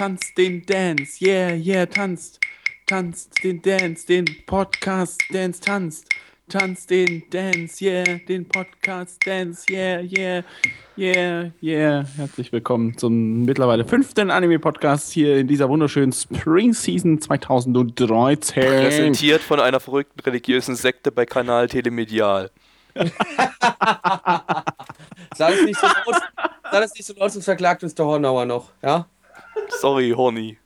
tanzt den Dance, yeah, yeah, tanzt, tanzt den Dance, den Podcast Dance, tanzt, tanzt den Dance, yeah, den Podcast Dance, yeah, yeah, yeah, yeah. Herzlich willkommen zum mittlerweile fünften Anime-Podcast hier in dieser wunderschönen Spring Season 2013. Präsentiert von einer verrückten religiösen Sekte bei Kanal Telemedial. Sag es nicht so laut, sag es nicht so laut, sonst verklagt uns der Hornauer noch, ja? Sorry, Horny.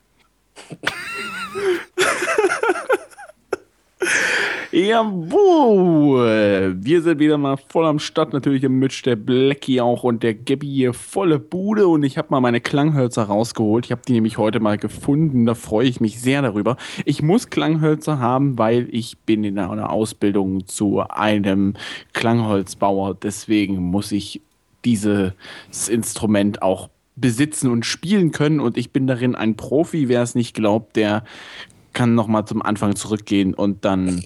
Jawohl, wir sind wieder mal voll am Start. Natürlich der Mitch, der Blackie auch und der Gabby hier volle Bude. Und ich habe mal meine Klanghölzer rausgeholt. Ich habe die nämlich heute mal gefunden. Da freue ich mich sehr darüber. Ich muss Klanghölzer haben, weil ich bin in einer Ausbildung zu einem Klangholzbauer. Deswegen muss ich dieses Instrument auch besitzen und spielen können. Und ich bin darin ein Profi. Wer es nicht glaubt, der kann noch mal zum Anfang zurückgehen und dann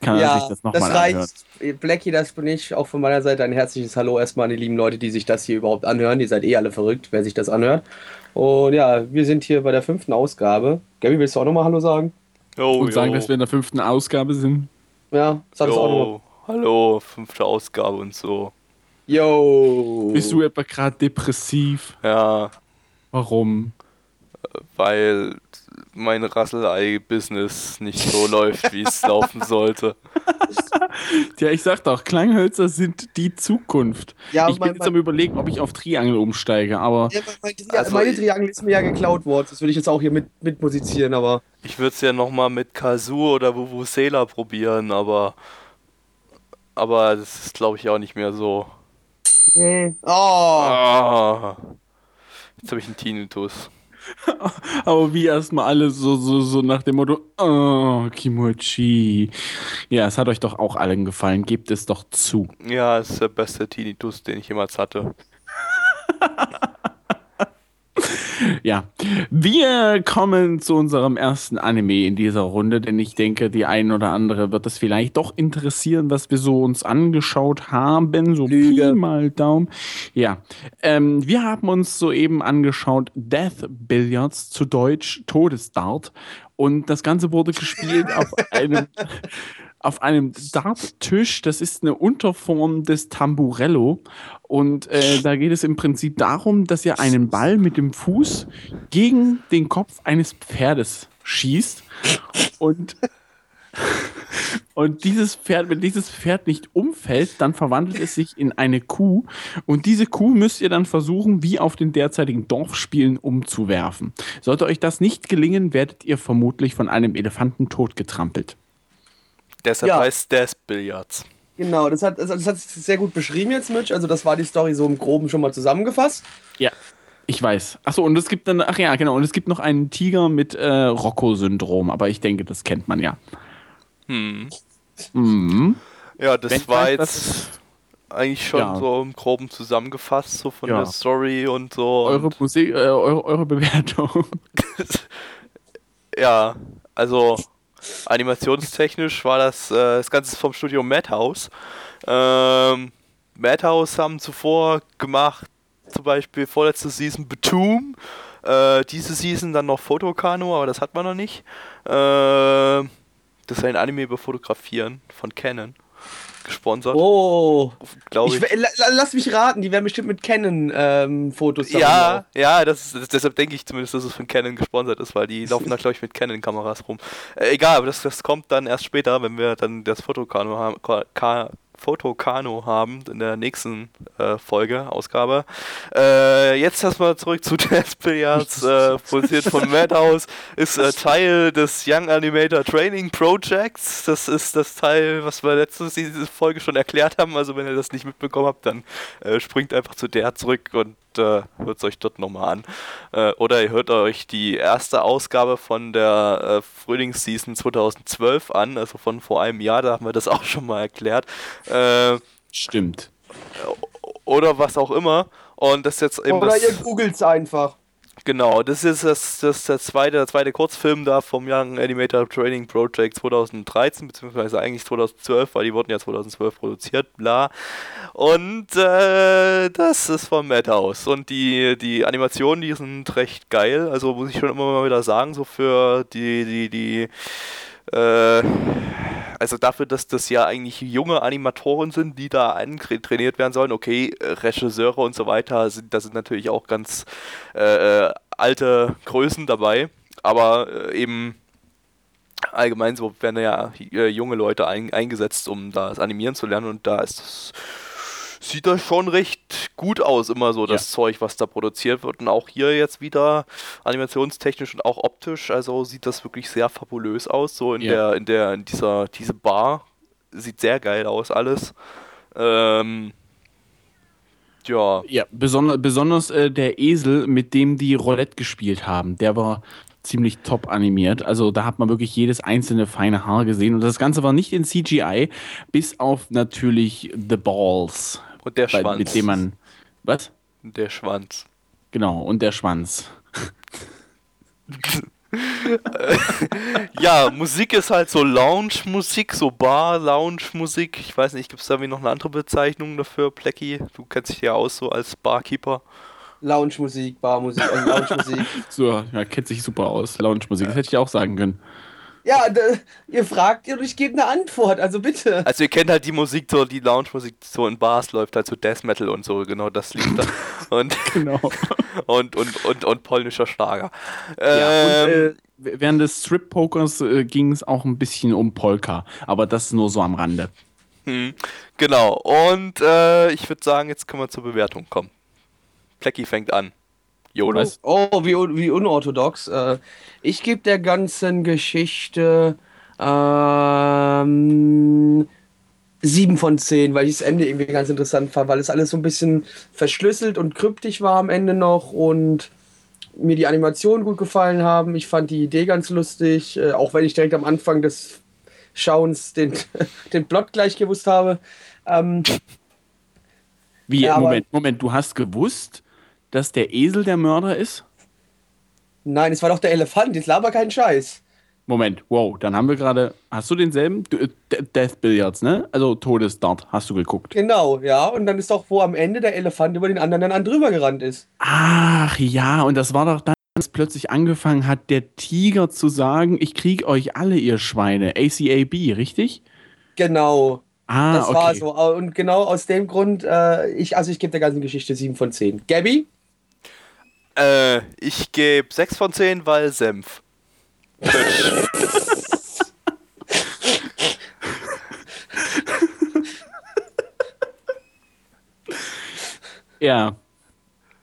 kann er sich das noch mal anhören. reicht. Blackie, das bin ich. Auch von meiner Seite ein herzliches Hallo erstmal an die lieben Leute, die sich das hier überhaupt anhören. Ihr seid eh alle verrückt, wer sich das anhört. Und ja, wir sind hier bei der fünften Ausgabe. Gabi, willst du auch nochmal Hallo sagen? Yo, und sagen, yo. dass wir in der fünften Ausgabe sind. Ja, sag es auch nochmal. Hallo, fünfte Ausgabe und so. Yo. Bist du etwa gerade depressiv? Ja, Warum? weil mein Rasselei-Business nicht so läuft, wie es laufen sollte. Ja, ich sag doch, Klanghölzer sind die Zukunft. Ja, ich bin mein- jetzt am überlegen, ob ich auf Triangel umsteige, aber Ja, mein, Tri Also meine Triangel ist mir ja geklaut worden. Das würde ich jetzt auch hier mit, mit musizieren, aber. Ich würde es ja nochmal mit Kazoo oder Vuvuzela probieren, aber. Aber das ist, glaube ich, auch nicht mehr so. Oh. Ah. Jetzt habe ich einen Tinnitus. Aber wie erstmal alle so, so, so nach dem Motto, oh, Kimochi. Ja, es hat euch doch auch allen gefallen. Gebt es doch zu. Ja, es ist der beste Tinnitus, den ich jemals hatte. Ja, wir kommen zu unserem ersten Anime in dieser Runde, denn ich denke, die ein oder andere wird es vielleicht doch interessieren, was wir so uns angeschaut haben. So Lüge. Pi mal Daumen. Ja, ähm, wir haben uns soeben angeschaut Death Billiards, zu Deutsch Todesdart. Und das Ganze wurde gespielt auf einem auf einem Darttisch. Das ist eine Unterform des Tamburello. Und äh, da geht es im Prinzip darum, dass ihr einen Ball mit dem Fuß gegen den Kopf eines Pferdes schießt. Und, und dieses Pferd, wenn dieses Pferd nicht umfällt, dann verwandelt es sich in eine Kuh. Und diese Kuh müsst ihr dann versuchen, wie auf den derzeitigen Dorfspielen umzuwerfen. Sollte euch das nicht gelingen, werdet ihr vermutlich von einem Elefanten totgetrampelt. Deshalb Ja. heißt Death Billiards. Genau, das hat, also das hat sehr gut beschrieben jetzt, Mitch. Also, das war die Story so im Groben schon mal zusammengefasst. Ja, ich weiß. Achso, und es gibt dann, ach ja, genau, und es gibt noch einen Tiger mit äh, Rocco-Syndrom, aber ich denke, das kennt man ja. Hm. Mhm. Ja, das Wenn war jetzt eigentlich schon Ja. so im Groben zusammengefasst, so von Ja. der Story und so. Eure, und, Musik, äh, eure, eure Bewertung. ja, also animationstechnisch war das, äh, das Ganze vom Studio Madhouse. Ähm, Madhouse haben zuvor gemacht, zum Beispiel vorletzte Season Batum, äh, diese Season dann noch Fotokano, aber das hat man noch nicht. Äh, das ist ein Anime über Fotografieren von Canon. Gesponsert, Oh. glaube Ich, ich. la- la- lass mich raten, die werden bestimmt mit Canon-Fotos Ja, ja, das ist, deshalb denke ich zumindest, dass es von Canon gesponsert ist, weil die laufen da, glaube ich, mit Canon-Kameras rum. Äh, egal, aber das, das kommt dann erst später, wenn wir dann das Fotokano haben, Ka- Fotokano haben in der nächsten äh, Folge, Ausgabe. Äh, jetzt erstmal zurück zu Death Billiards, äh, produziert von Madhouse, ist äh, Teil des Young Animator Training Projects. Das ist das Teil, was wir letzte diese Folge schon erklärt haben. Also wenn ihr das nicht mitbekommen habt, dann äh, springt einfach zu der zurück und äh, hört es euch dort nochmal an. Äh, oder ihr hört euch die erste Ausgabe von der äh, Frühlingsseason 2012 an, also von vor einem Jahr, da haben wir das auch schon mal erklärt. Äh, Stimmt. oder was auch immer. Und das ist jetzt eben Oder das, ihr googelt's einfach. Genau, das ist das, das, der, zweite, der zweite Kurzfilm da vom Young Animator Training Project 2013, beziehungsweise eigentlich 2012, weil die wurden ja 2012 produziert, bla. Und äh, das ist von Madhouse. Und die, die Animationen, die sind recht geil. Also muss ich schon immer mal wieder sagen, so für die, die, die, äh, also dafür, dass das ja eigentlich junge Animatoren sind, die da trainiert werden sollen, okay, Regisseure und so weiter, sind, da sind natürlich auch ganz äh, äh, alte Größen dabei, aber äh, eben allgemein so werden ja äh, junge Leute ein, eingesetzt, um das Animieren zu lernen. Und da ist das sieht das schon recht gut aus, immer so das ja. Zeug, was da produziert wird. Und auch hier jetzt wieder animationstechnisch und auch optisch, also sieht das wirklich sehr fabulös aus. So in ja. der, in der, in dieser, diese Bar sieht sehr geil aus, alles. Ähm, ja. Ja, besonders, besonders äh, der Esel, mit dem die Roulette gespielt haben, der war ziemlich top animiert. Also da hat man wirklich jedes einzelne feine Haar gesehen. Und das Ganze war nicht in CGI, bis auf natürlich The Balls. Und der Schwanz. Mit dem man. Was? Der Schwanz. Genau, und der Schwanz. ja, Musik ist halt so Lounge-Musik, so Bar-Lounge-Musik. Ich weiß nicht, gibt es da wie noch eine andere Bezeichnung dafür, Plecky? Du kennst dich ja aus so als Barkeeper. Lounge-Musik, Barmusik, also Lounge-Musik. so, ja, kennt sich super aus. Lounge-Musik, das hätte ich auch sagen können. Ja, ihr fragt und ich gebe eine Antwort, also bitte. Also ihr kennt halt die Musik, so die Lounge-Musik, so in Bars läuft halt so Death Metal und so, genau das liegt da. Und, genau. und, und, und, und polnischer Schlager. Ja, ähm, und, äh, während des Strip-Pokers äh, ging es auch ein bisschen um Polka, aber das nur so am Rande. Hm, genau, und äh, ich würde sagen, jetzt können wir zur Bewertung kommen. Plecky fängt an. Jonas. Oh, wie, wie unorthodox. Äh, ich gebe der ganzen Geschichte ähm, 7 von 10, weil ich das Ende irgendwie ganz interessant fand, weil es alles so ein bisschen verschlüsselt und kryptisch war am Ende noch und mir die Animationen gut gefallen haben. Ich fand die Idee ganz lustig, äh, auch wenn ich direkt am Anfang des Schauens den, den Plot gleich gewusst habe. Ähm, Wie, ja, Moment, Moment, du hast gewusst, dass der Esel der Mörder ist? Nein, es war doch der Elefant, jetzt laber keinen Scheiß. Moment, wow, dann haben wir gerade. Hast du denselben? Äh, Death Billiards, ne? Also Todesdart, hast du geguckt. Genau, ja. Und dann ist doch, wo am Ende der Elefant über den anderen dann drüber gerannt ist. Ach ja, und das war doch dann, als plötzlich angefangen hat, der Tiger zu sagen: Ich krieg euch alle, ihr Schweine. ACAB, richtig? Genau. Ah, das okay. war so. Und genau aus dem Grund, äh, ich, also ich gebe der ganzen Geschichte 7 von 10. Gabby? Äh, ich gebe 6 von 10, weil Senf. ja.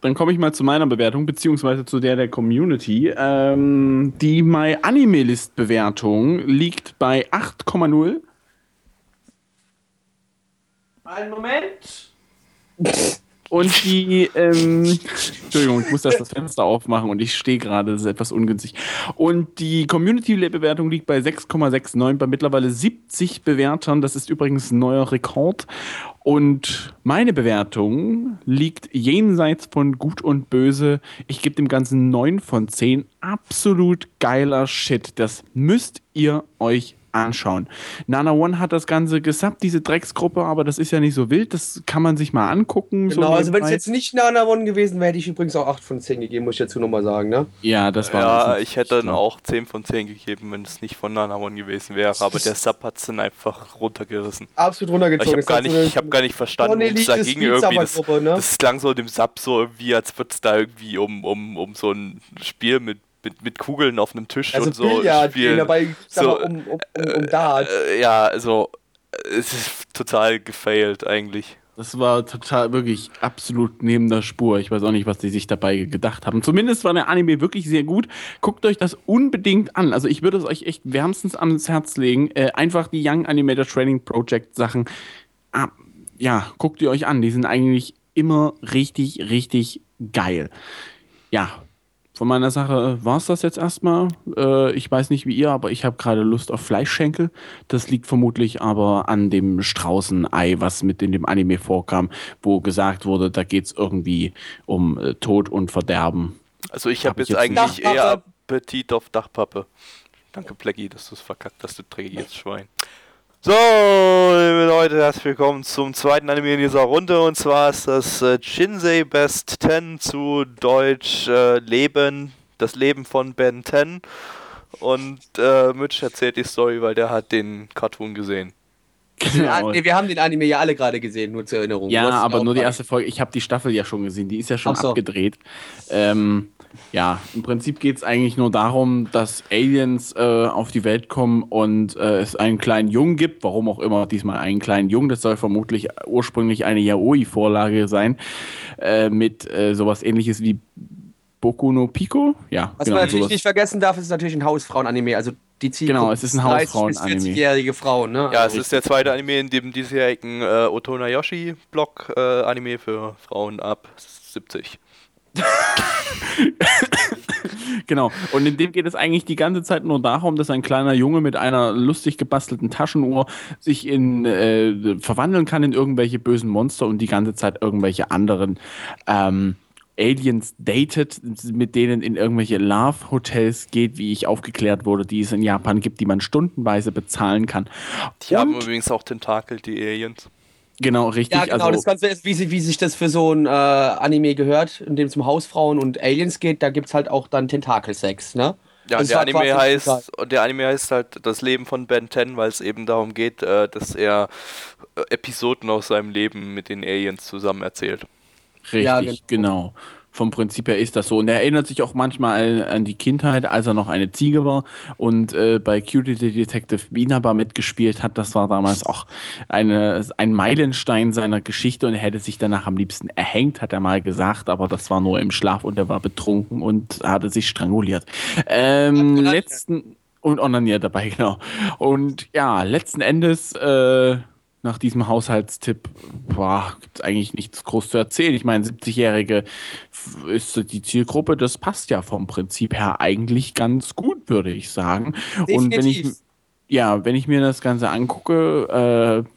Dann komme ich mal zu meiner Bewertung, beziehungsweise zu der der Community. Ähm, die My Anime List Bewertung liegt bei 8,0. Einen Moment. Und die, ähm, Entschuldigung, ich muss das, das Fenster aufmachen und ich stehe gerade, das ist etwas ungünstig. Und die Community-Bewertung liegt bei 6,69 bei mittlerweile 70 Bewertern. Das ist übrigens ein neuer Rekord. Und meine Bewertung liegt jenseits von Gut und Böse. Ich gebe dem Ganzen 9 von 10. Absolut geiler Shit. Das müsst ihr euch anschauen. Nana One hat das Ganze gesappt, diese Drecksgruppe, aber das ist ja nicht so wild, das kann man sich mal angucken. Genau, so also wenn es jetzt nicht Nana One gewesen wäre, hätte ich übrigens auch 8 von 10 gegeben, muss ich dazu nochmal sagen, ne? Ja, das war Ja, ich hätte dann auch 10 von 10 gegeben, wenn es nicht von Nana One gewesen wäre, aber der Sub hat es dann einfach runtergerissen. Absolut runtergezogen. Ich habe gar, nicht, hab gar nicht verstanden, worum es da ging irgendwie. Das, ne? das klang so dem Sub so irgendwie, als würde es da irgendwie um, um, um so ein Spiel mit mit, mit Kugeln auf einem Tisch also und so Billard spielen. Dabei, so, um, um, um, um Dart. Äh, ja, also es ist total gefailt eigentlich. Das war total wirklich absolut neben der Spur. Ich weiß auch nicht, was die sich dabei gedacht haben. Zumindest war der Anime wirklich sehr gut. Guckt euch das unbedingt an. Also ich würde es euch echt wärmstens ans Herz legen. Äh, einfach die Young Animator Training Project Sachen. Ah, ja, guckt ihr euch an. Die sind eigentlich immer richtig, richtig geil. Ja, von meiner Sache war es das jetzt erstmal. Äh, ich weiß nicht wie ihr, aber ich habe gerade Lust auf Fleischschenkel. Das liegt vermutlich aber an dem Straußenei, was mit in dem Anime vorkam, wo gesagt wurde, da geht es irgendwie um äh, Tod und Verderben. Also ich habe Hab jetzt jetzt eigentlich nicht. eher Appetit auf Dachpappe. Danke, Blackie, dass du es verkackt hast, du dreckiges Schwein. So, liebe Leute, herzlich willkommen zum zweiten Anime in dieser Runde. Und zwar ist das äh, Shinsei Best 10 zu Deutsch äh, Leben, das Leben von Ben 10. Und äh, Mitch erzählt die Story, weil der hat den Cartoon gesehen. Genau. wir haben den Anime ja alle gerade gesehen, nur zur Erinnerung. Ja, aber nur die erste Folge. Ich habe die Staffel ja schon gesehen, die ist ja schon so. abgedreht. Ähm, ja, im Prinzip geht es eigentlich nur darum, dass Aliens äh, auf die Welt kommen und äh, es einen kleinen Jungen gibt, warum auch immer diesmal einen kleinen Jungen, das soll vermutlich ursprünglich eine Yaoi-Vorlage sein, äh, mit äh, sowas ähnliches wie Boku no Pico. Ja, Was genau, man natürlich sowas. nicht vergessen darf, ist natürlich ein Hausfrauen-Anime. Also die Zielgruppe Genau, es ist ein 30 Hausfrauen-Anime. bis 40-jährige Frauen, ne? Ja, es ist der zweite Anime in dem diesjährigen äh, Otona Yoshi Block äh, Anime für Frauen ab 70. Genau. Und in dem geht es eigentlich die ganze Zeit nur darum, dass ein kleiner Junge mit einer lustig gebastelten Taschenuhr sich in äh, verwandeln kann in irgendwelche bösen Monster und die ganze Zeit irgendwelche anderen ähm, Aliens datet, mit denen in irgendwelche Love-Hotels geht, wie ich aufgeklärt wurde, die es in Japan gibt, die man stundenweise bezahlen kann. Die haben Und- übrigens auch Tentakel, die Aliens. Genau, richtig. Ja, genau, also, das Ganze ist, wie, sie- wie sich das für so ein äh, Anime gehört, in dem es um Hausfrauen und Aliens geht, da gibt es halt auch dann Tentakelsex, ne? Ja, Das der war Anime heißt und der Anime heißt halt das Leben von Ben 10, weil es eben darum geht, äh, dass er äh, Episoden aus seinem Leben mit den Aliens zusammen erzählt. Richtig, Ja, genau. genau. Vom Prinzip her ist das so. Und er erinnert sich auch manchmal an die Kindheit, als er noch eine Ziege war und äh, bei Cutie the Detective Inaba mitgespielt hat. Das war damals auch eine, ein Meilenstein seiner Geschichte und er hätte sich danach am liebsten erhängt, hat er mal gesagt, aber das war nur im Schlaf und er war betrunken und hatte sich stranguliert. Ähm, letzten und onaniert dabei, genau. Und ja, letzten Endes äh, nach diesem Haushaltstipp gibt es eigentlich nichts groß zu erzählen. Ich meine, 70-Jährige f- ist die Zielgruppe, das passt ja vom Prinzip her eigentlich ganz gut, würde ich sagen. Und wenn ich, Definitiv. ja, wenn ich mir das Ganze angucke, äh,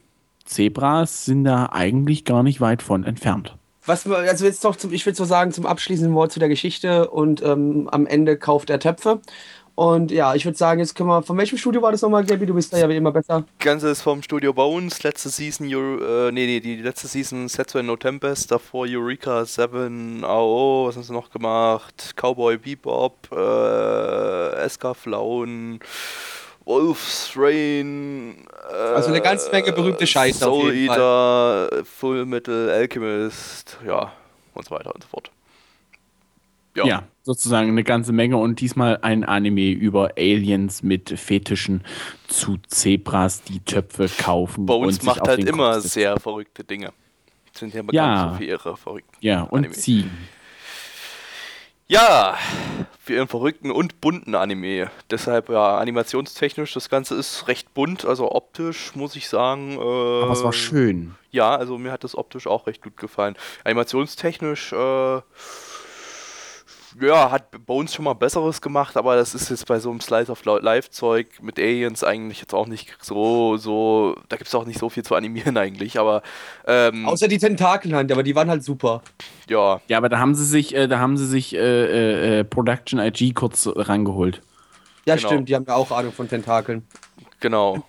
Zebras sind da eigentlich gar nicht weit von entfernt. Was also jetzt doch zum, ich würde so sagen, zum abschließenden Wort zu der Geschichte und ähm, am Ende kauft er Töpfe. Und ja, ich würde sagen, jetzt können wir. Von welchem Studio war das nochmal, Gabi? Du bist da ja immer besser. Das Ganze ist vom Studio Bones, letzte Season, Euro, äh, nee, nee, die letzte Season Setsu No Tempest, davor Eureka 7, AO, was haben sie noch gemacht? Cowboy Bebop, äh, SK Flauen, Wolf's Rain, äh, Also eine ganze Menge berühmte Scheiße auf Soul jeden Eater, Full Metal Alchemist, ja, und so weiter und so fort. Ja. sozusagen eine ganze Menge und diesmal ein Anime über Aliens mit Fetischen zu Zebras, die Töpfe kaufen. Bones macht halt immer Kopf sehr verrückte Dinge. Sind ja bekannt Ja. für ihre verrückten Ja, und Anime. Ziegen. Ja, für ihren verrückten und bunten Anime. Deshalb ja, animationstechnisch, das Ganze ist recht bunt, also optisch muss ich sagen. Äh, Aber es war schön. Ja, also mir hat das optisch auch recht gut gefallen. Animationstechnisch, äh, ja, hat Bones schon mal Besseres gemacht, aber das ist jetzt bei so einem Slice of Life-Zeug mit Aliens eigentlich jetzt auch nicht so, so, da gibt es auch nicht so viel zu animieren eigentlich, aber ähm, Außer die Tentakelhand, aber die waren halt super. ja, Ja, aber da haben sie sich, äh, da haben sie sich äh, äh, äh, Production IG kurz rangeholt. Ja, Genau. stimmt, die haben ja auch Ahnung von Tentakeln. Genau.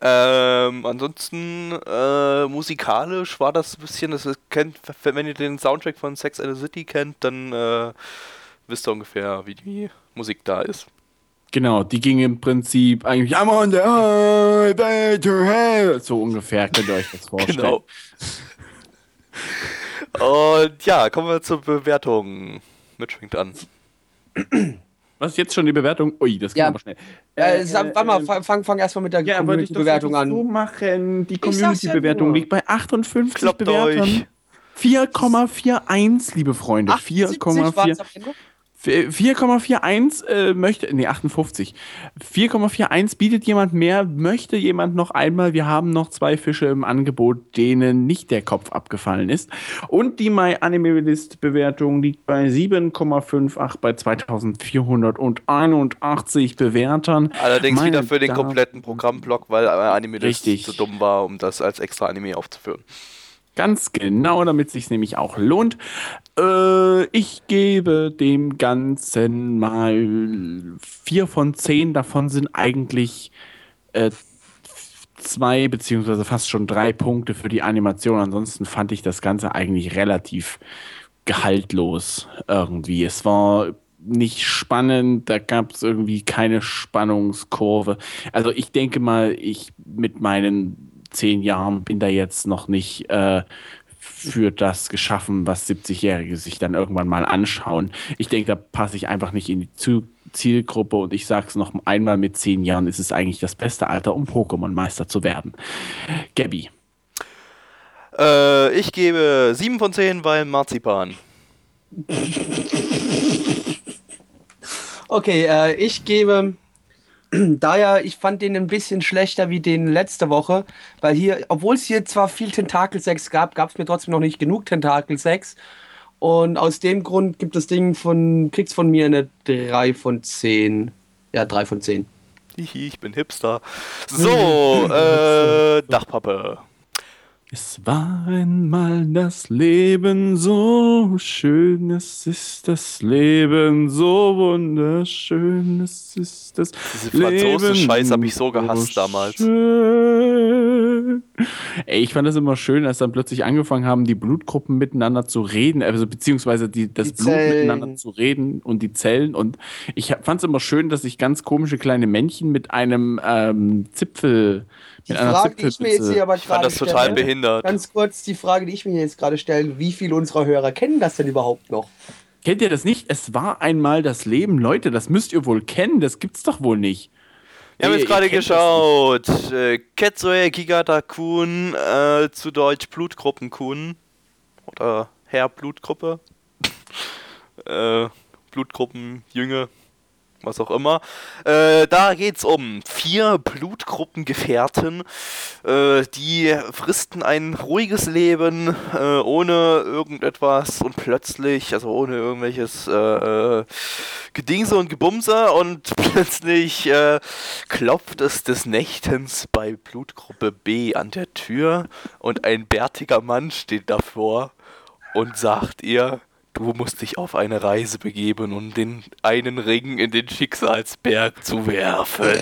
Ähm, ansonsten äh, musikalisch war das ein bisschen, das ist, kennt, wenn ihr den Soundtrack von Sex and the City kennt, dann äh, wisst ihr ungefähr, wie die Musik da ist. Genau, die ging im Prinzip eigentlich I'm on the highway to hell. So ungefähr könnt ihr euch das vorstellen. Genau. Und ja, kommen wir zur Bewertung. Mitch fängt an. Was ist jetzt schon die Bewertung? Ui, das geht Ja. aber schnell. Äh, sag, warte mal, fang, fang, fang erstmal mit der Ja, Community-Bewertung an. so machen. Die ja Community-Bewertung nur. liegt bei 58 Kloppt Bewertern. euch. 4,41, liebe Freunde. 78 war's 4,4. Am Ende? 4,41 äh, möchte, nee, 58. 4,41 bietet jemand mehr, möchte jemand noch einmal. Wir haben noch zwei Fische im Angebot, denen nicht der Kopf abgefallen ist. Und die My Anime List Bewertung liegt bei 7,58 bei 2481 Bewertern. Allerdings Meine wieder für den kompletten Programmblock, weil Anime Richtig. zu dumm war, um das als extra Anime aufzuführen. Ganz genau, damit sich nämlich auch lohnt. Äh, ich gebe dem Ganzen mal vier von zehn. Davon sind eigentlich äh, zwei beziehungsweise fast schon drei Punkte für die Animation. Ansonsten fand ich das Ganze eigentlich relativ gehaltlos irgendwie. Es war nicht spannend, da gab es irgendwie keine Spannungskurve. Also ich denke mal, ich mit meinen zehn Jahren bin da jetzt noch nicht äh, für das geschaffen, was 70-Jährige sich dann irgendwann mal anschauen. Ich denke, da passe ich einfach nicht in die Zu Zielgruppe und ich sage es noch einmal, mit zehn Jahren ist es eigentlich das beste Alter, um Pokémon-Meister zu werden. Gabby. Äh, ich gebe 7 von 10, weil Marzipan. Okay, äh, ich gebe, daher, ich fand den ein bisschen schlechter wie den letzte Woche, weil hier, obwohl es hier zwar viel Tentakelsex gab, gab es mir trotzdem noch nicht genug Tentakelsex. Und aus dem Grund gibt das Ding von, kriegt's von mir eine 3 von 10. Ja, 3 von 10. Hihi, ich bin Hipster. So, äh, Dachpappe. Es war einmal das Leben so schön, es ist das Leben so wunderschön, es ist das Diese franzose Leben Scheiß hab ich so gehasst damals. Schön. Ey, ich fand das immer schön, als dann plötzlich angefangen haben, die Blutgruppen miteinander zu reden, also beziehungsweise die, das Die Blut Zellen. miteinander zu reden und die Zellen. Und ich fand es immer schön, dass sich ganz komische kleine Männchen mit einem ähm, Zipfel, Die Frage, die ich mir jetzt hier aber Ich fand gerade das total stelle, behindert. ganz kurz die Frage, die ich mir jetzt gerade stelle, wie viele unserer Hörer kennen das denn überhaupt noch? Kennt ihr das nicht? Es war einmal das Leben. Leute, das müsst ihr wohl kennen. Das gibt's doch wohl nicht. Wir haben jetzt gerade geschaut. Äh, Ketzoe Kigata-kun, äh, zu Deutsch Blutgruppen-kun. Oder Herr Blutgruppe. äh, Blutgruppen, Jünge, was auch immer. Äh, da geht's um vier Blutgruppengefährten, äh, die fristen ein ruhiges Leben äh, ohne irgendetwas und plötzlich, also ohne irgendwelches äh, äh, Gedingse und Gebumse und plötzlich äh, klopft es des Nächtens bei Blutgruppe B an der Tür und ein bärtiger Mann steht davor und sagt ihr, du musst dich auf eine Reise begeben, um den einen Ring in den Schicksalsberg zu werfen.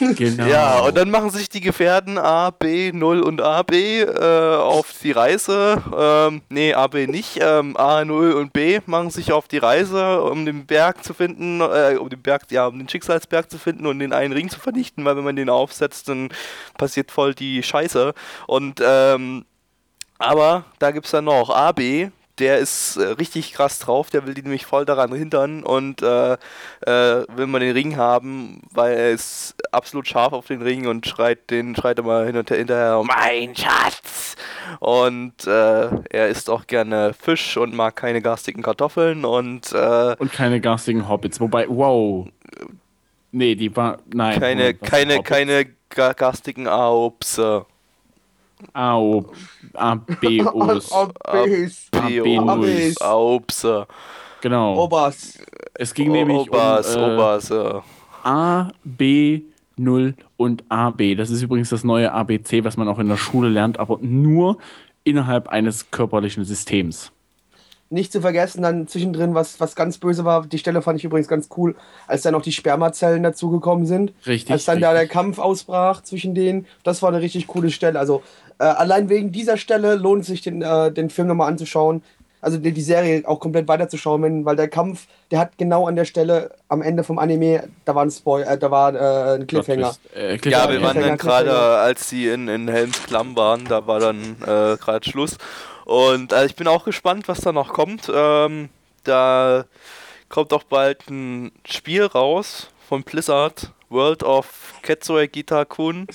Genau. Ja, und dann machen sich die Gefährten A, B, 0 und AB äh, auf die Reise. Ähm, nee, AB nicht. Ähm, A, 0 und B machen sich auf die Reise, um den Berg zu finden, äh, um den Berg, ja, um den Schicksalsberg zu finden und den einen Ring zu vernichten, weil wenn man den aufsetzt, dann passiert voll die Scheiße. Und ähm, aber da gibt es dann noch AB, der ist äh, richtig krass drauf, der will die nämlich voll daran hindern und äh, äh, will man den Ring haben, weil er ist absolut scharf auf den Ring und schreit den, schreit immer hin und her hinterher, mein Schatz! Und äh, er isst auch gerne Fisch und mag keine garstigen Kartoffeln und äh, Und keine garstigen Hobbits. Wobei, wow. Nee, die war. Nein. keine, Moment, keine, keine ga garstigen Aopse. Au. ABOs. Obis. AB0. Aopse. Genau. Obers. Es ging nämlich Obers, um äh, Obers, ja. A, B, 0 und AB. Das ist übrigens das neue ABC, was man auch in der Schule lernt, aber nur innerhalb eines körperlichen Systems. Nicht zu vergessen, dann zwischendrin, was, was ganz böse war, die Stelle fand ich übrigens ganz cool, als dann noch die Spermazellen dazugekommen sind. Richtig, Als dann da der richtig. Kampf ausbrach zwischen denen, das war eine richtig coole Stelle. Also äh, allein wegen dieser Stelle lohnt es sich, den, äh, den Film nochmal anzuschauen. Also die, die Serie auch komplett weiterzuschauen, wenn, weil der Kampf, der hat genau an der Stelle am Ende vom Anime, da war ein Spoil, äh, da war äh, ein Cliffhanger. Äh, Ja, Cliffhanger. wir waren dann gerade, als sie in, in Helms Klamm waren, da war dann äh, gerade Schluss. Und äh, ich bin auch gespannt, was da noch kommt. Ähm, da kommt auch bald ein Spiel raus von Blizzard, World of Ketsuya Gita Kun.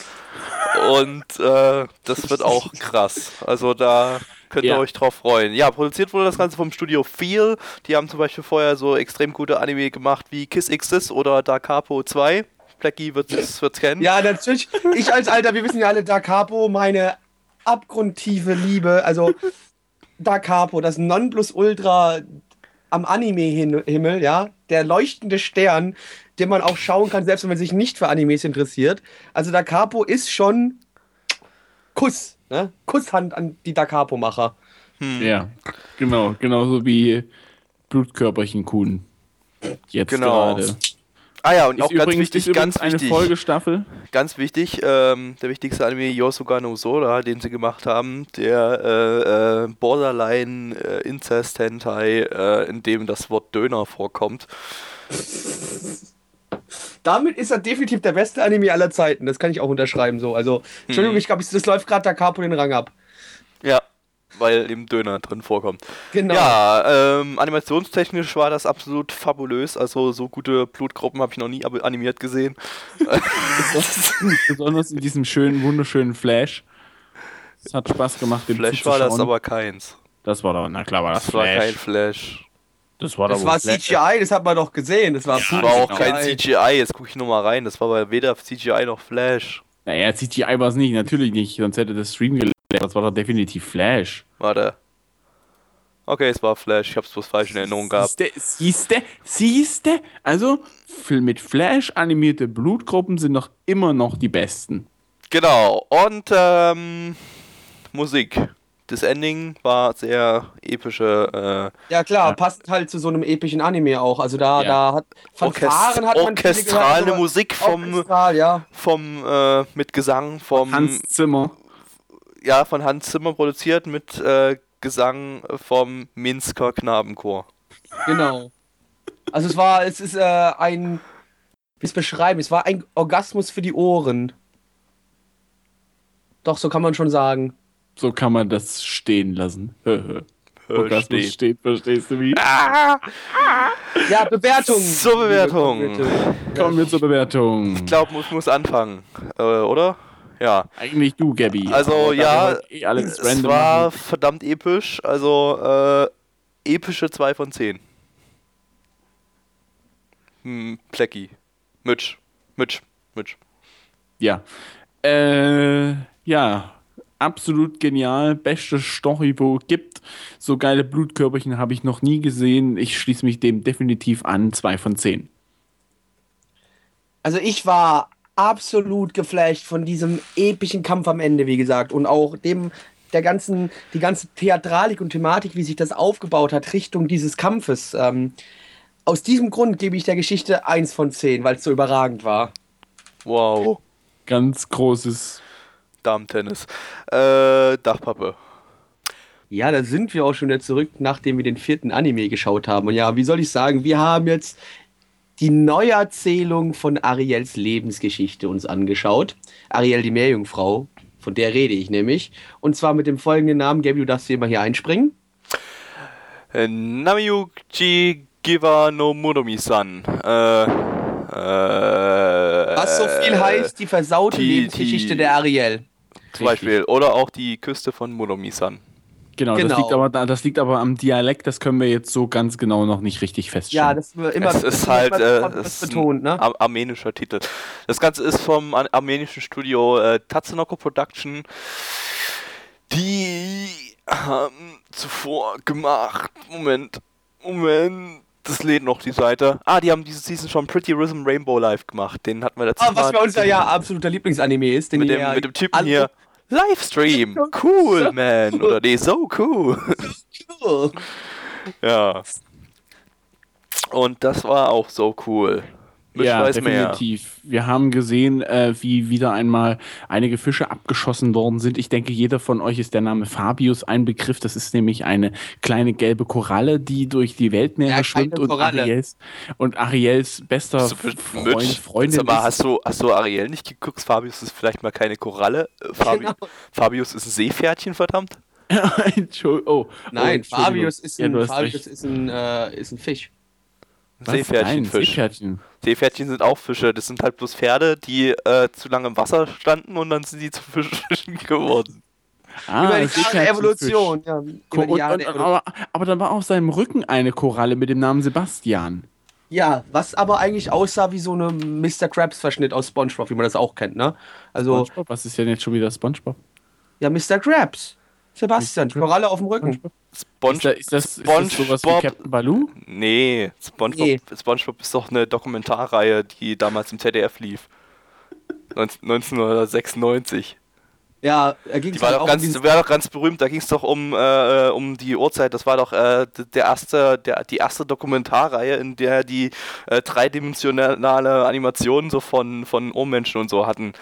Und äh, das wird auch krass. Also da Könnt Ja. ihr euch drauf freuen. Ja, produziert wurde das Ganze vom Studio Feel. Die haben zum Beispiel vorher so extrem gute Anime gemacht wie Kiss Exist oder Da Capo 2. Blackie wird's, wird's kennen. Ja, natürlich. Ich als Alter, wir wissen ja alle, Da Capo, meine abgrundtiefe Liebe. Also, Da Capo, das Nonplusultra am Anime-Himmel, ja. Der leuchtende Stern, den man auch schauen kann, selbst wenn man sich nicht für Animes interessiert. Also, Da Capo ist schon Kuss, ne? Kusshand an die Da Capo-Macher. Ja, genau, genauso wie Blutkörperchen Kuhn. Jetzt Genau. gerade. Ah ja, und Ist auch ganz wichtig, ganz eine wichtig, Folgestaffel. ganz wichtig, ähm, der wichtigste Anime Yosuga no Sora, den sie gemacht haben, der äh, äh, Borderline äh, Incest Hentai, äh, in dem das Wort Döner vorkommt. Damit ist er definitiv der beste Anime aller Zeiten. Das kann ich auch unterschreiben so. Also, Entschuldigung, Mhm. ich glaube, das läuft gerade Da Capo den Rang ab. Ja, weil eben Döner drin vorkommt. Genau. Ja, ähm, animationstechnisch war das absolut fabulös. Also so gute Blutgruppen habe ich noch nie animiert gesehen. Besonders in diesem schönen, wunderschönen Flash. Es hat Spaß gemacht, dem Flash war das aber keins. Das war doch, na klar war das, Das war kein Flash. Das war Das doch war. CGI, das hat man doch gesehen. Das war Das pur war auch genau. kein CGI. Jetzt gucke ich nur mal rein. Das war aber weder CGI noch Flash. Naja, CGI war es nicht, natürlich nicht, sonst hätte das Stream gelegt. Das war doch definitiv Flash. Warte. Okay, es war Flash. Ich hab's bloß falsch in Erinnerung gehabt. Siehste, siehste, siehste? Also, mit Flash animierte Blutgruppen sind doch immer noch die besten. Genau. Und ähm, Musik. Das Ending war sehr epische äh, Ja klar, Ja. passt halt zu so einem epischen Anime auch. Also da, Ja. da hat Fanfaren hat man orchestrale gehört, Musik vom, Orchestral, ja. vom äh, mit Gesang vom Hans Zimmer. ja von Hans Zimmer produziert mit äh, Gesang vom Minsker Knabenchor. Genau. Also es war, es ist äh, ein, wie es beschreiben, es war ein Orgasmus für die Ohren. Doch, so kann man schon sagen. So kann man das stehen lassen. Orgasmus steht. steht, verstehst du wie? Ja, Bewertung. Zur Bewertung. Bitte. Kommen wir zur Bewertung. Ich glaube, muss muss anfangen, äh, oder? Ja. Eigentlich du, Gabby. Also, ja, Eh alles Es random war machen. verdammt episch, also äh, epische 2 von 10. Hm, Plecki. Mitch. Mitch. Mitch. Ja. Äh, ja. Absolut genial. Beste Story, wo es gibt. So geile Blutkörperchen habe ich noch nie gesehen. Ich schließe mich dem definitiv an. Zwei von zehn. Also ich war absolut geflasht von diesem epischen Kampf am Ende, wie gesagt, und auch dem der ganzen die ganze Theatralik und Thematik, wie sich das aufgebaut hat Richtung dieses Kampfes. Ähm, aus diesem Grund gebe ich der Geschichte eins von zehn, weil es so überragend war. Wow. Ganz großes. Damen-Tennis. Äh, Dachpappe. Ja, da sind wir auch schon wieder zurück, nachdem wir den vierten Anime geschaut haben. Und ja, wie soll ich sagen, wir haben jetzt die Neuerzählung von Ariels Lebensgeschichte uns angeschaut. Ariel, die Meerjungfrau, von der rede ich nämlich. Und zwar mit dem folgenden Namen. Gabi, du darfst hier mal hier einspringen. Äh, Namiyuki Giwa no Muromi-san. Äh, äh, Was so viel heißt, die versaute die- Lebensgeschichte die- der Ariel. Zum Beispiel. Oder auch die Küste von Muromi-san. Genau, Das, Genau. liegt aber, da- das liegt aber am Dialekt. Das können wir jetzt so ganz genau noch nicht richtig feststellen. Ja, das wird immer es ist halt immer äh, ist betont, ein ne? ar armenischer Titel. Das Ganze ist vom ar armenischen Studio äh, Tatsunoko Production. Die haben zuvor gemacht. Moment, Moment. Das lädt noch die Seite. Ah, die haben diese Season schon Pretty Rhythm Rainbow Live gemacht. Den hatten wir letztes Ah, was Mal. bei uns ja, ja absoluter Lieblingsanime ist. Den mit wir dem, mit dem Typen alle- hier. Livestream. So Cool, man. Oder nee, so cool. Oh. Ja. Und das war auch so cool. Mitch ja, weiß mehr. definitiv. Wir haben gesehen, äh, wie wieder einmal einige Fische abgeschossen worden sind. Ich denke, jeder von euch ist der Name Fabius ein Begriff. Das ist nämlich eine kleine gelbe Koralle, die durch die Weltmeere Ja, schwimmt und Koralle. Ariels, und Ariels bester Hast du- Freund, Freundin Sag mal, ist. hast du, hast du Ariel nicht geguckt? Fabius ist vielleicht mal keine Koralle. Äh, Fabi Genau. Fabius ist ein Seepferdchen, verdammt. Oh, oh, Nein, Entschuldigung. Fabius ist Ja, ein, hast Fabius recht. ist ein, äh, ist ein Fisch. Was? Nein, Seepferdchenfisch. Seepferdchen. Seepferdchen sind auch Fische. Das sind halt bloß Pferde, die äh, zu lange im Wasser standen und dann sind sie zu Fischen geworden. Ah, über die Jahre ja Evolution. Ja, über die und, Jahre und, Evolution. aber, aber dann war auf seinem Rücken eine Koralle mit dem Namen Sebastian. ja, was aber eigentlich aussah wie so eine Mr. Krabs-Verschnitt aus Spongebob, wie man das auch kennt, ne? Also, SpongeBob? Was ist denn jetzt schon wieder SpongeBob? ja, Mr. Krabs. Sebastian, die Koralle auf dem Rücken. Sponge Ist, da, ist, das, ist das sowas wie SpongeBob- Captain Baloo? Nee, SpongeBob, Nee. SpongeBob ist doch eine Dokumentarreihe, die damals im ZDF lief. 19, 1996. Ja, er ging Die war doch, ganz, die war doch ganz berühmt, da ging es doch um, äh, um die Uhrzeit. Das war doch äh, der erste, der, die erste Dokumentarreihe, in der die äh, dreidimensionale Animationen so von, von Urmenschen und so hatten.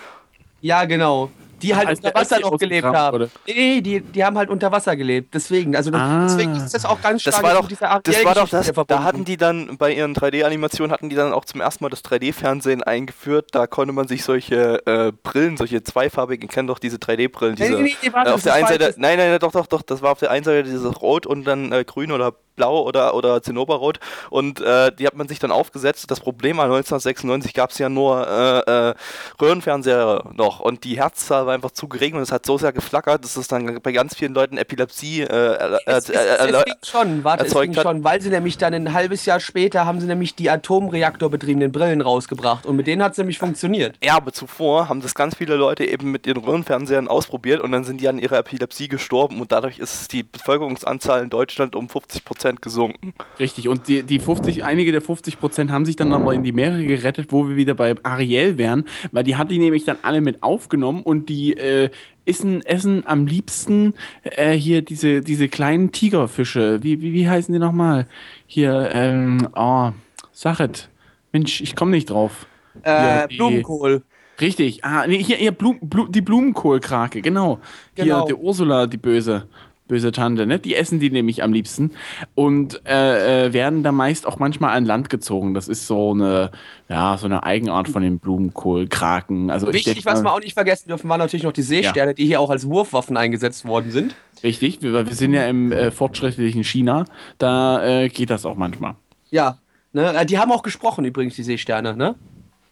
Ja, genau. Die halt unter Wasser noch gelebt haben. wurde. Nee, die, die haben halt unter Wasser gelebt. Deswegen, also Ah. deswegen ist das auch ganz stark Das war doch, dieser das war doch das, da hatten die dann bei ihren 3D-Animationen hatten die dann auch zum ersten Mal das 3D-Fernsehen eingeführt. Da konnte man sich solche äh, Brillen, solche zweifarbigen, kennen doch diese 3D-Brillen, Nee, diese, nee, nee, warte, äh, auf der einen Seite, nein, nein, doch, doch, doch, das war auf der einen Seite dieses Rot und dann äh, Grün oder Blau oder, oder Zinnoberrot und äh, die hat man sich dann aufgesetzt. Das Problem war, 1996 gab es ja nur äh, äh, Röhrenfernseher noch und die Herzzahl war einfach zu gering und es hat so sehr geflackert, dass es dann bei ganz vielen Leuten Epilepsie äh, äh, Es, es, es ging schon, warte, es erzeugt ging hat. schon, weil sie nämlich dann ein halbes Jahr später haben sie nämlich die atomreaktorbetriebenen Brillen rausgebracht und mit denen hat es nämlich funktioniert. Ja, aber zuvor haben das ganz viele Leute eben mit ihren Röhrenfernsehern ausprobiert und dann sind die an ihrer Epilepsie gestorben und dadurch ist die Bevölkerungsanzahl in Deutschland um 50% gesunken. Richtig, und die, die 50, einige der 50 Prozent haben sich dann aber in die Meere gerettet, wo wir wieder bei Ariel wären, weil die hat die nämlich dann alle mit aufgenommen und die äh, essen, essen am liebsten äh, hier diese, diese kleinen Tigerfische. Wie, wie, wie heißen die nochmal? Hier, ähm, oh, Sachet. Mensch, ich komme nicht drauf. Äh, die- Blumenkohl. Richtig, ah, nee, hier, hier Blum, Blum, die Blumenkohlkrake, genau. Genau. Hier, die Ursula, die böse, böse Tante, ne? Die essen die nämlich am liebsten und äh, äh, werden da meist auch manchmal an Land gezogen. Das ist so eine, ja, so eine Eigenart von den Blumenkohlkraken. Also ich Wichtig, denk was wir auch nicht vergessen dürfen, waren natürlich noch die Seesterne, die hier auch als Wurfwaffen eingesetzt worden sind. Richtig, wir, wir sind ja im äh, fortschrittlichen China, da äh, geht das auch manchmal. Ja, ne? äh, Die haben auch gesprochen übrigens, die Seesterne, ne?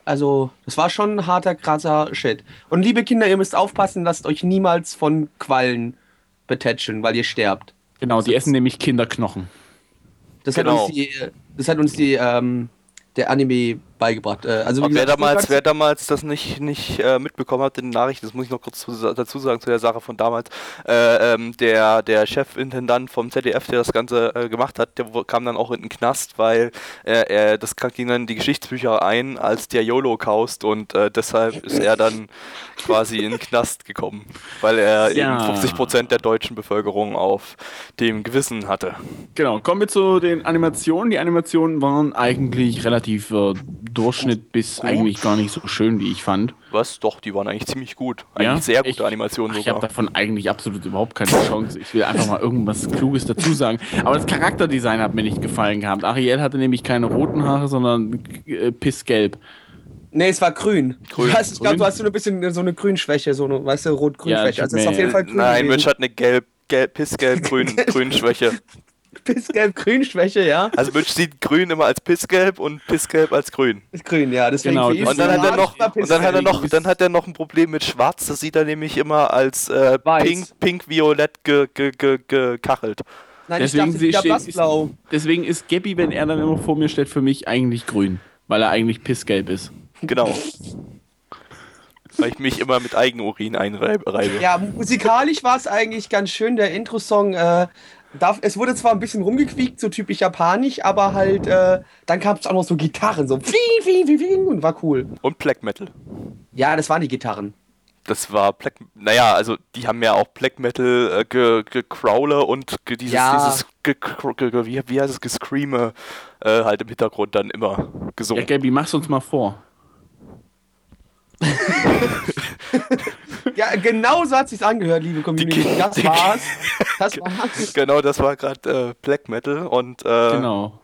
Also, das war schon ein harter, krasser Shit. Und liebe Kinder, ihr müsst aufpassen, lasst euch niemals von Quallen betätscheln, weil ihr sterbt. Genau, die essen nämlich Kinderknochen. Das Genau. hat uns die, das hat uns die, ähm, der Anime beigebracht. Äh, also, wie Und wer gesagt, damals, wer damals das nicht, nicht äh, mitbekommen hat in den Nachrichten, das muss ich noch kurz zu, dazu sagen zu der Sache von damals, äh, ähm, der, der Chefintendant vom ZDF, der das Ganze äh, gemacht hat, der kam dann auch in den Knast, weil äh, er, das ging dann in die Geschichtsbücher ein als der YOLO-Kaust und äh, deshalb ist er dann quasi in den Knast gekommen, weil er Ja. eben 50% der deutschen Bevölkerung auf dem Gewissen hatte. Genau, kommen wir zu den Animationen. Die Animationen waren eigentlich relativ äh, Durchschnitt bis eigentlich gar nicht so schön, wie ich fand. Was? Doch, die waren eigentlich ziemlich gut. Eigentlich Ja? sehr gute Ich- Animationen Ach, Ich habe sogar. davon eigentlich absolut überhaupt keine Chance. Ich will einfach mal irgendwas Kluges dazu sagen. Aber das Charakterdesign hat mir nicht gefallen gehabt. Ariel hatte nämlich keine roten Haare, sondern äh, pissgelb. Nee, es war grün. Grün. Du hast, ich glaube, Grün? du hast so ein bisschen so eine Grünschwäche, so eine, weißt du, rot-grün-Schwäche. Ja, also es ist auf jeden Fall grün. Nein. Mitch hat eine gelb, gelb pissgelb, grün, grün Schwäche. Pissgelb-Grün-Schwäche, ja. Also Mitch sieht grün immer als pissgelb und pissgelb als grün. Ist grün, ja. Deswegen Genau, und dann ist hat er noch, und dann hat er noch, dann hat er noch ein Problem mit Schwarz. Das sieht er nämlich immer als äh, pink, pink, violett ge, ge, ge, gekachelt. Nein, Deswegen ich dachte, ich- blassblau. Deswegen ist Gabby, wenn er dann immer vor mir steht, für mich eigentlich grün. Weil er eigentlich pissgelb ist. Genau. Weil ich mich immer mit Eigenurin einreibe. Ja, musikalisch war es eigentlich ganz schön. Der Intro-Song, äh, darf, es wurde zwar ein bisschen rumgequiekt, so typisch japanisch, aber halt, äh, dann kam es auch noch so Gitarren, so und war cool. Und Black Metal. Ja, das waren die Gitarren. Das war Black, naja, also die haben ja auch Black Metal äh, ge, gecrawle und ge, dieses, Ja. dieses ge, ge, ge, wie, wie heißt es, Gescreame äh, halt im Hintergrund dann immer Ja, gesungen. Gabby, mach's uns mal vor. Ja, genau so hat sich's angehört, liebe Community. Die- Das die- war's. Das war's. genau, das war gerade äh, Black Metal und äh, Genau.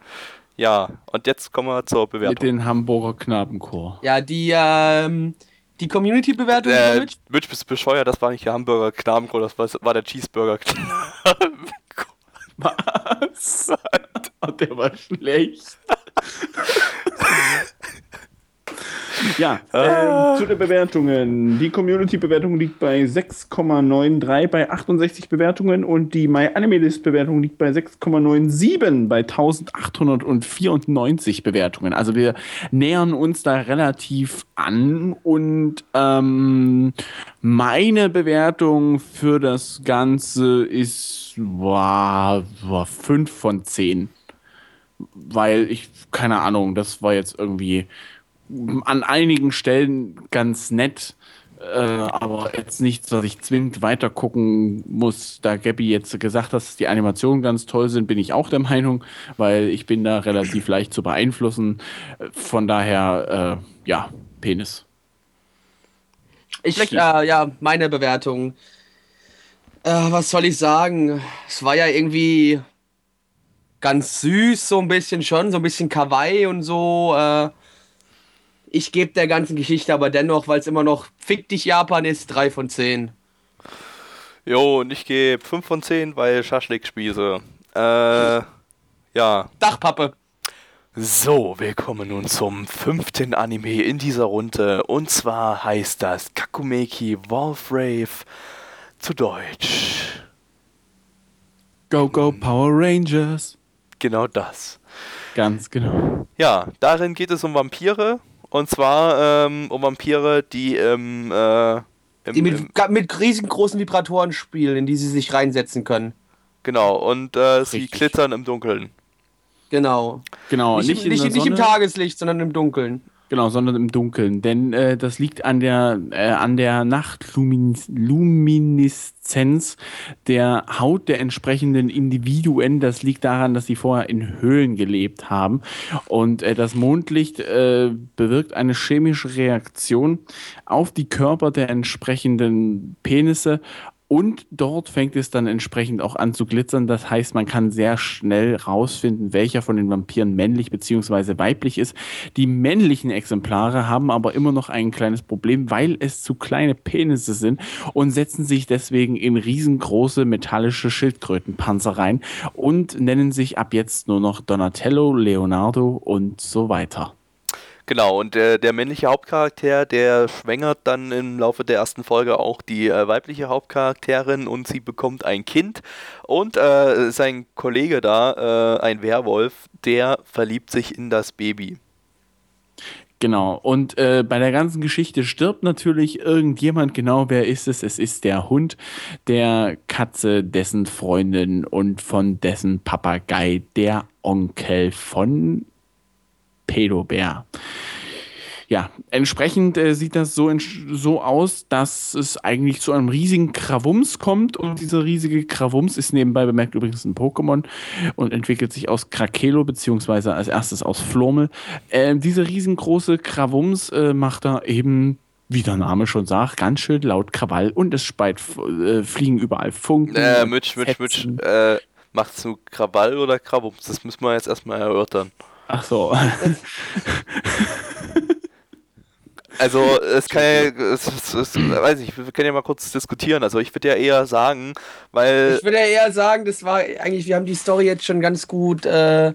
ja, und jetzt kommen wir zur Mit Bewertung. dem Hamburger Knabenchor. Ja, die, ähm, die Community-Bewertung Äh, Mitch, Mitch, bist du bescheuert, das war nicht der Hamburger Knabenkohl, das war, war der Cheeseburger Knabenkohl. Was? Der war schlecht. Ja, ähm, zu den Bewertungen. Die Community-Bewertung liegt bei 6,93 bei 68 Bewertungen und die MyAnimeList-Bewertung liegt bei 6,97 bei 1894 Bewertungen. Also wir nähern uns da relativ an und ähm, meine Bewertung für das Ganze ist war, war 5 von 10 weil ich, keine Ahnung, das war jetzt irgendwie an einigen Stellen ganz nett, äh, aber jetzt nichts, was ich zwingend weiter gucken muss. Da Gabby jetzt gesagt hat, dass die Animationen ganz toll sind, bin ich auch der Meinung, weil ich bin da relativ leicht zu beeinflussen. Von daher, äh, ja, Penis. Ich, äh, ja, meine Bewertung. Äh, was soll ich sagen? Es war ja irgendwie ganz süß, so ein bisschen schon, so ein bisschen Kawaii und so. Äh, ich gebe der ganzen Geschichte aber dennoch, weil es immer noch Fick dich Japan ist, 3 von 10. Jo, und ich gebe 5 von 10, weil Schaschlik-Spieße. Äh, ja. Dachpappe. So, wir kommen nun zum fünften Anime in dieser Runde. Und zwar heißt das Kakumeki Wolfrave zu Deutsch. Go, go, Power Rangers. Genau das. Ganz genau. Ja, darin geht es um Vampire. Und zwar ähm, um Vampire, die im, äh, im, Die mit, mit riesengroßen Vibratoren spielen, in die sie sich reinsetzen können. genau, und äh, sie glitzern im Dunkeln. Genau. Genau, nicht, nicht, nicht, in nicht im. Tageslicht, sondern im Dunkeln. Genau, sondern im Dunkeln. Denn äh, das liegt an der, äh, an der Nachtlumineszenz der Haut der entsprechenden Individuen. Das liegt daran, dass sie vorher in Höhlen gelebt haben. Und äh, das Mondlicht äh, bewirkt eine chemische Reaktion auf die Körper der entsprechenden Penisse. Und dort fängt es dann entsprechend auch an zu glitzern. Das heißt, man kann sehr schnell rausfinden, welcher von den Vampiren männlich bzw. weiblich ist. Die männlichen Exemplare haben aber immer noch ein kleines Problem, weil es zu kleine Penisse sind und setzen sich deswegen in riesengroße metallische Schildkrötenpanzer rein und nennen sich ab jetzt nur noch Donatello, Leonardo und so weiter. Genau, und äh, der männliche Hauptcharakter, der schwängert dann im Laufe der ersten Folge auch die äh, weibliche Hauptcharakterin und sie bekommt ein Kind. Und äh, sein Kollege da, äh, ein Werwolf, der verliebt sich in das Baby. Genau. Und äh, bei der ganzen Geschichte stirbt natürlich irgendjemand. Genau, wer ist es? Es ist der Hund der Katze, dessen Freundin und von dessen Papagei, der Onkel von Pedobär. Ja, entsprechend äh, sieht das so, so aus, dass es eigentlich zu einem riesigen Krawums kommt. Und dieser riesige Krawums ist nebenbei bemerkt übrigens ein Pokémon und entwickelt sich aus Krakelo, beziehungsweise als erstes aus Flormel. Äh, dieser riesengroße Krawums äh, macht da eben, wie der Name schon sagt, ganz schön laut Krawall und es speit, äh, fliegen überall Funken. Äh, Mitch, Mitch, Mitch, Fetzen. äh, macht's nur Krawall oder Krawums? Das müssen wir jetzt erstmal erörtern. Ach so. Also, es kann ja, es, es, es, weiß ich, wir können ja mal kurz diskutieren. Also, ich würde ja eher sagen, weil. Ich würde ja eher sagen, das war eigentlich, wir haben die Story jetzt schon ganz gut. Äh,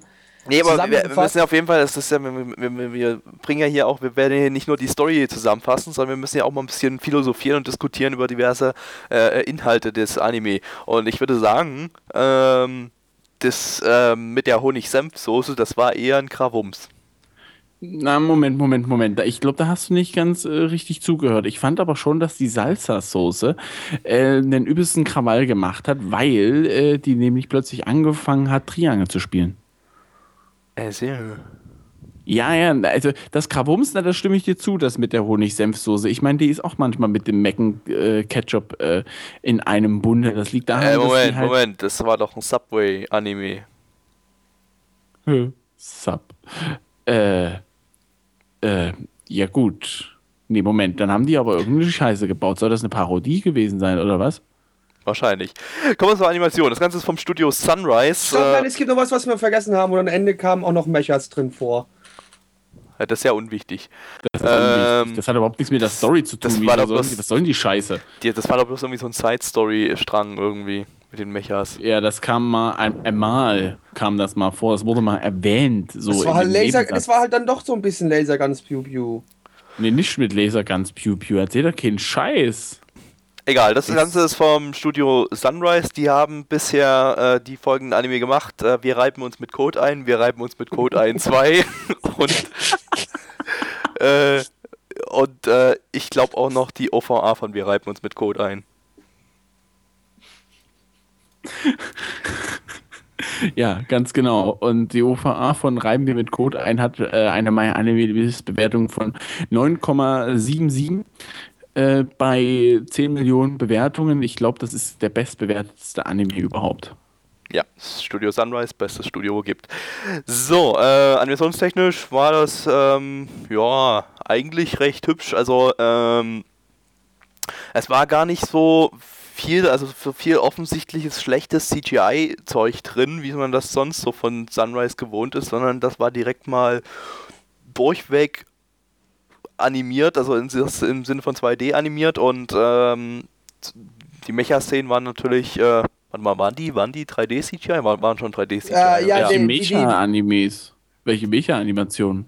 Nee, aber wir, wir zusammengefasst. müssen ja auf jeden Fall, das ist ja, wir, wir, wir bringen ja hier auch, wir werden hier nicht nur die Story zusammenfassen, sondern wir müssen ja auch mal ein bisschen philosophieren und diskutieren über diverse äh, Inhalte des Anime. Und ich würde sagen, ähm, das ähm, mit der Honig-Senf-Soße, das war eher ein Krawums. Na, Moment, Moment, Moment. Ich glaube, da hast du nicht ganz äh, richtig zugehört. Ich fand aber schon, dass die Salsa-Soße äh, den übelsten Krawall gemacht hat, weil äh, die nämlich plötzlich angefangen hat, Triangel zu spielen. Äh, sehr. Ja, ja, also das Krawums, na, da stimme ich dir zu, das mit der Honig-Senf-Soße. Ich meine, die ist auch manchmal mit dem Mecken-Ketchup äh, in einem Bunde. Das liegt daran, Äh, dass die Moment, halt Moment, das war doch ein Subway-Anime. Hä? Sub. Äh, äh, ja gut. Nee, Moment, dann haben die aber irgendeine Scheiße gebaut. Soll das eine Parodie gewesen sein, oder was? Wahrscheinlich. Kommen wir zur Animation. Das Ganze ist vom Studio Sunrise. Stopp, nein, Äh, es gibt noch was, was wir vergessen haben und am Ende kamen auch noch Mechas drin vor. Ja, das ist ja unwichtig. Das, ist unwichtig. Ähm, das hat überhaupt nichts mit der Story zu das tun. Wie war doch bloß- die, was sollen die Scheiße? Die, das war doch bloß irgendwie so ein Side-Story-Strang irgendwie mit den Mechas. Ja, das kam mal ein, einmal kam das mal vor. Das wurde mal erwähnt. So das, war in halt dem Laser, das war halt dann doch so ein bisschen Laserguns Pew Pew. Nee, nicht mit Laserguns Pew Pew. Erzähl doch keinen Scheiß. Egal, das Ganze ist vom Studio Sunrise. Die haben bisher äh, die folgenden Anime gemacht. Äh, wir reiben uns mit Code ein, wir reiben uns mit Code ein 2 und äh, und äh, ich glaube auch noch die OVA von Wir reiben uns mit Code ein. Ja, ganz genau. Und die OVA von Reiben wir mit Code ein hat äh, eine meiner Anime-Bewertung von 9,77 äh, bei 10 Millionen Bewertungen. Ich glaube, das ist der bestbewertetste Anime überhaupt. Ja, Studio Sunrise, bestes Studio gibt. So, äh, animationstechnisch war das ähm, ja eigentlich recht hübsch. Also ähm, es war gar nicht so viel, also so viel offensichtliches schlechtes CGI-Zeug drin, wie man das sonst so von Sunrise gewohnt ist, sondern das war direkt mal durchweg animiert, also in, im Sinne von 2D animiert und ähm, die Mecha-Szenen waren natürlich äh, Warte mal, waren die, waren die 3D-CGI? War, waren schon 3D-CGI? Äh, ja, Welche die- Mecha-Animes? Welche Mecha-Animationen?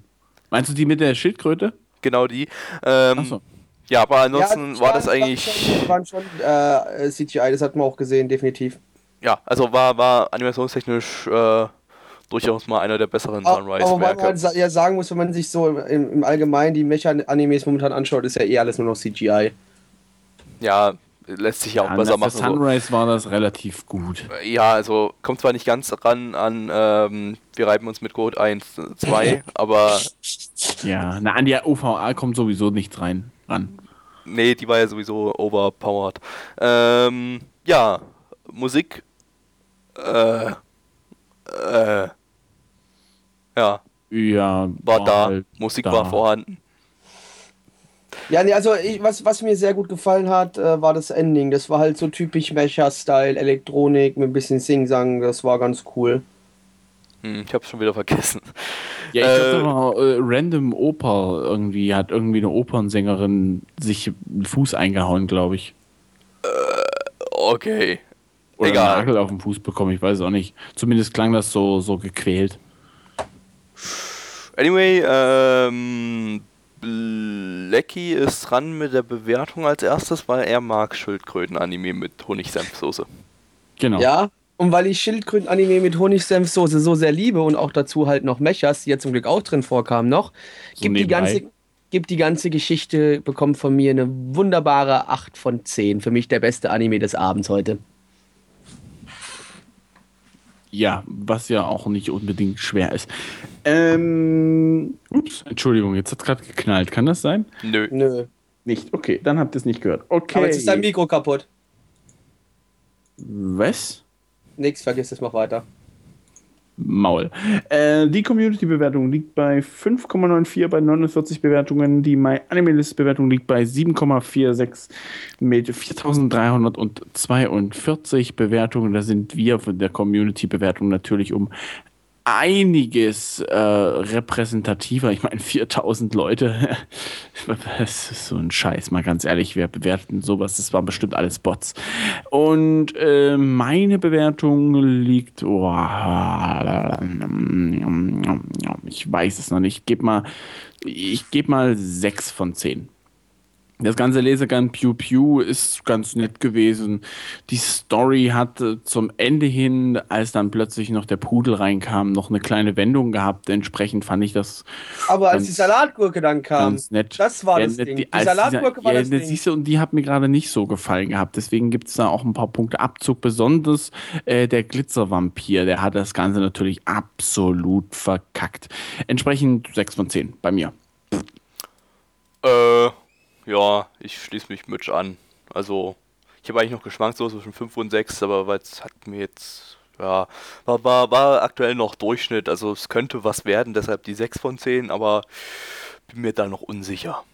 Meinst du die mit der Schildkröte? Genau die. Ähm, Achso. Ja, aber ansonsten Ja, war das eigentlich. Waren schon, waren schon äh, CGI, das hat man auch gesehen, definitiv. Ja, also war, war animationstechnisch äh, durchaus mal einer der besseren Aber aber man Sunrise-Werke. ja sagen muss, wenn man sich so im, im Allgemeinen die Mecha-Animes momentan anschaut, ist ja eh alles nur noch CGI. Ja, lässt sich ja auch Ja, besser machen. So. Sunrise war das relativ gut. Ja, also kommt zwar nicht ganz ran an, ähm, wir reiben uns mit Code 1, 2, aber Ja, na, an die OVA kommt sowieso nichts rein. Ran. nee, die war ja sowieso overpowered. Ähm, ja, Musik. Äh, äh, ja, Ja, war da. halt Musik da. war vorhanden. Ja, nee, also ich, was, was mir sehr gut gefallen hat, äh, war das Ending. Das war halt so typisch Mecha-Style, Elektronik mit ein bisschen Sing-Sang, das war ganz cool. Hm, ich hab's schon wieder vergessen. Ja, ich Äh, war äh, Random Oper irgendwie hat irgendwie eine Opernsängerin sich einen Fuß eingehauen, glaube ich. Okay. Oder Egal. einen Nagel auf den Fuß bekommen, ich weiß auch nicht. Zumindest klang das so, so gequält. Anyway, ähm, Blacky ist dran mit der Bewertung als erstes, weil er mag Schildkröten-Anime mit Honigsenfsoße. Genau. Ja, und weil ich Schildkröten-Anime mit Honigsenfsoße so sehr liebe und auch dazu halt noch Mechas, die ja zum Glück auch drin vorkamen noch, So gibt, die ganze, gibt die ganze Geschichte, bekommt von mir eine wunderbare 8 von 10. Für mich der beste Anime des Abends heute. Ja, was ja auch nicht unbedingt schwer ist. Ähm, ups, Entschuldigung, jetzt hat es gerade geknallt. Kann das sein? Nö. Nö. Nicht. Okay, dann habt ihr es nicht gehört. Okay. Aber jetzt ist dein Mikro kaputt. Was? Nix, vergiss es, mach weiter. Maul. Äh, die Community-Bewertung liegt bei 5,94 bei 49 Bewertungen. Die MyAnimeList-Bewertung liegt bei 7,46 mit 4.342 Bewertungen. Da sind wir von der Community-Bewertung natürlich um einiges äh, repräsentativer. Ich meine, 4000 Leute. Das ist so ein Scheiß, mal ganz ehrlich. Wir bewerten sowas. Das waren bestimmt alles Bots. Und äh, meine Bewertung liegt. Oh, ich weiß es noch nicht. Ich gebe mal, ich gebe mal 6 von 10. Das ganze Lesegun Pew Pew ist ganz nett gewesen. Die Story hatte zum Ende hin, als dann plötzlich noch der Pudel reinkam, noch eine kleine Wendung gehabt. Entsprechend fand ich das Aber als die Salatgurke dann kam, das war Ja, das ne, Ding. die- Die Salatgurke dieser- war ja, das ne, Ding. Siehst du, und die hat mir gerade nicht so gefallen gehabt. Deswegen gibt es da auch ein paar Punkte Abzug. Besonders äh, der Glitzervampir, der hat das Ganze natürlich absolut verkackt. Entsprechend 6 von 10 bei mir. Äh, ja, ich schließe mich Mitch an. Also, ich habe eigentlich noch geschwankt so zwischen 5 und 6, aber weil es hat mir jetzt, ja, war, war, war aktuell noch Durchschnitt. Also, es könnte was werden, deshalb die 6 von 10, aber bin mir da noch unsicher.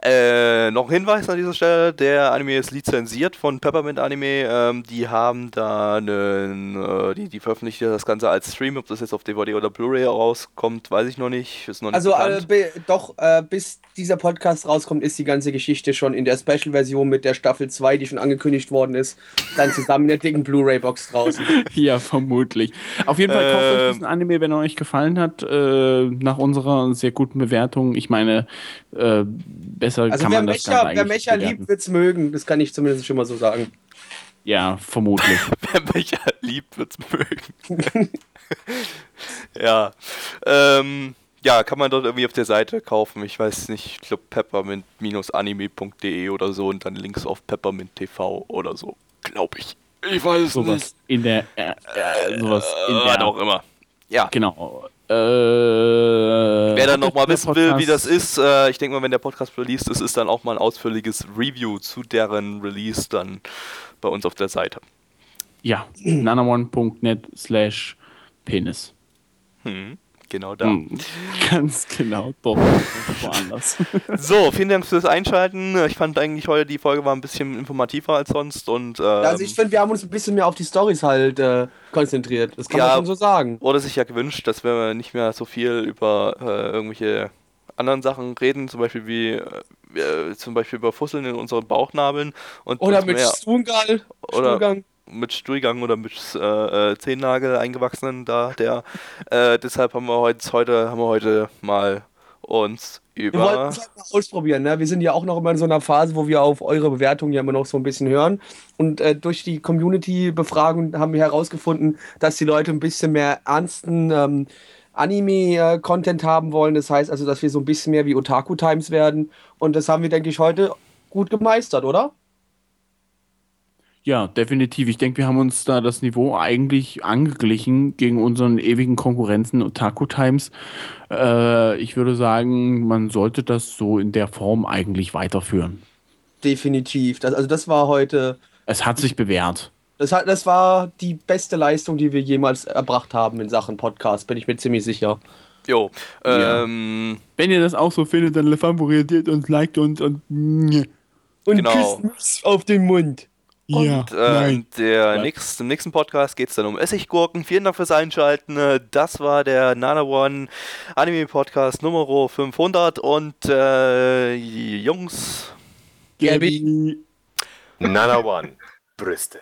Äh, noch ein Hinweis an dieser Stelle: Der Anime ist lizenziert von Peppermint Anime. Ähm, die haben da einen, äh, die, die veröffentlichen das Ganze als Stream. Ob das jetzt auf DVD oder Blu-ray rauskommt, weiß ich noch nicht. Ist noch nicht Also äh, doch, äh, bis dieser Podcast rauskommt, ist die ganze Geschichte schon in der Special-Version mit der Staffel 2, die schon angekündigt worden ist, dann zusammen in der dicken Blu-ray-Box draußen. Ja, vermutlich. Auf jeden Fall kauft euch Ähm. diesen Anime, wenn er euch gefallen hat, äh, nach unserer sehr guten Bewertung. Ich meine, äh, besser Also kann wer man das Mecha, Ganze wer Mecha liebt, wird's mögen. Das kann ich zumindest schon mal so sagen. Ja, vermutlich. Wer mich ja liebt, wird's mögen. ja. Ähm, ja, kann man dort irgendwie auf der Seite kaufen. Ich weiß nicht, ich glaube peppermint-anime.de oder so und dann Links auf Peppermint TV oder so. Glaube ich. Ich weiß es sowas in der, äh, äh, sowas in Äh, der, was auch immer. Ja. genau. Äh, Wer dann nochmal wissen will, wie Podcast- das ist, äh, ich denke mal, wenn der Podcast released ist, ist dann auch mal ein ausführliches Review zu deren Release dann bei uns auf der Seite. Ja, nanaone.net slash penis. Hm, genau da. Hm, Ganz genau, doch. Woanders. So, vielen Dank fürs Einschalten. Ich fand eigentlich heute die Folge war ein bisschen informativer als sonst und ähm, Also ich finde, wir haben uns ein bisschen mehr auf die Stories halt äh, konzentriert. Das kann Ja. man schon so sagen. wurde sich ja gewünscht, dass wir nicht mehr so viel über äh, irgendwelche anderen Sachen reden, zum Beispiel wie äh, zum Beispiel über Fusseln in unseren Bauchnabeln und Oder mit mehr- Stuhlgang. Mit Stuhlgang oder mit äh, äh, Zehennagel eingewachsenen da der äh, deshalb haben wir heute heute haben wir heute mal uns Wir wollten über es halt mal ausprobieren. Ne? Wir sind ja auch noch immer in so einer Phase, wo wir auf eure Bewertungen ja immer noch so ein bisschen hören. Und äh, durch die Community-Befragung haben wir herausgefunden, dass die Leute ein bisschen mehr ernsten ähm, Anime-Content haben wollen. Das heißt also, dass wir so ein bisschen mehr wie Otaku Times werden. Und das haben wir, denke ich, heute gut gemeistert, oder? Ja, definitiv. Ich denke, wir haben uns da das Niveau eigentlich angeglichen gegen unseren ewigen Konkurrenten Otaku Times. Äh, ich würde sagen, man sollte das so in der Form eigentlich weiterführen. Definitiv. Das, also das war heute, Es hat sich bewährt. das, hat, das war die beste Leistung, die wir jemals erbracht haben in Sachen Podcast, bin ich mir ziemlich sicher. jo Ja. ähm, Wenn ihr das auch so findet, dann favorisiert uns, liked uns und Und Genau. küsst auf den Mund. Ja, Und äh, nein. der Ja. nächst, im nächsten Podcast geht es dann um Essiggurken. Vielen Dank fürs Einschalten. Das war der Nana One Anime Podcast Nummer 500. Und äh, Jungs, Gabby. Nana One. Brüste.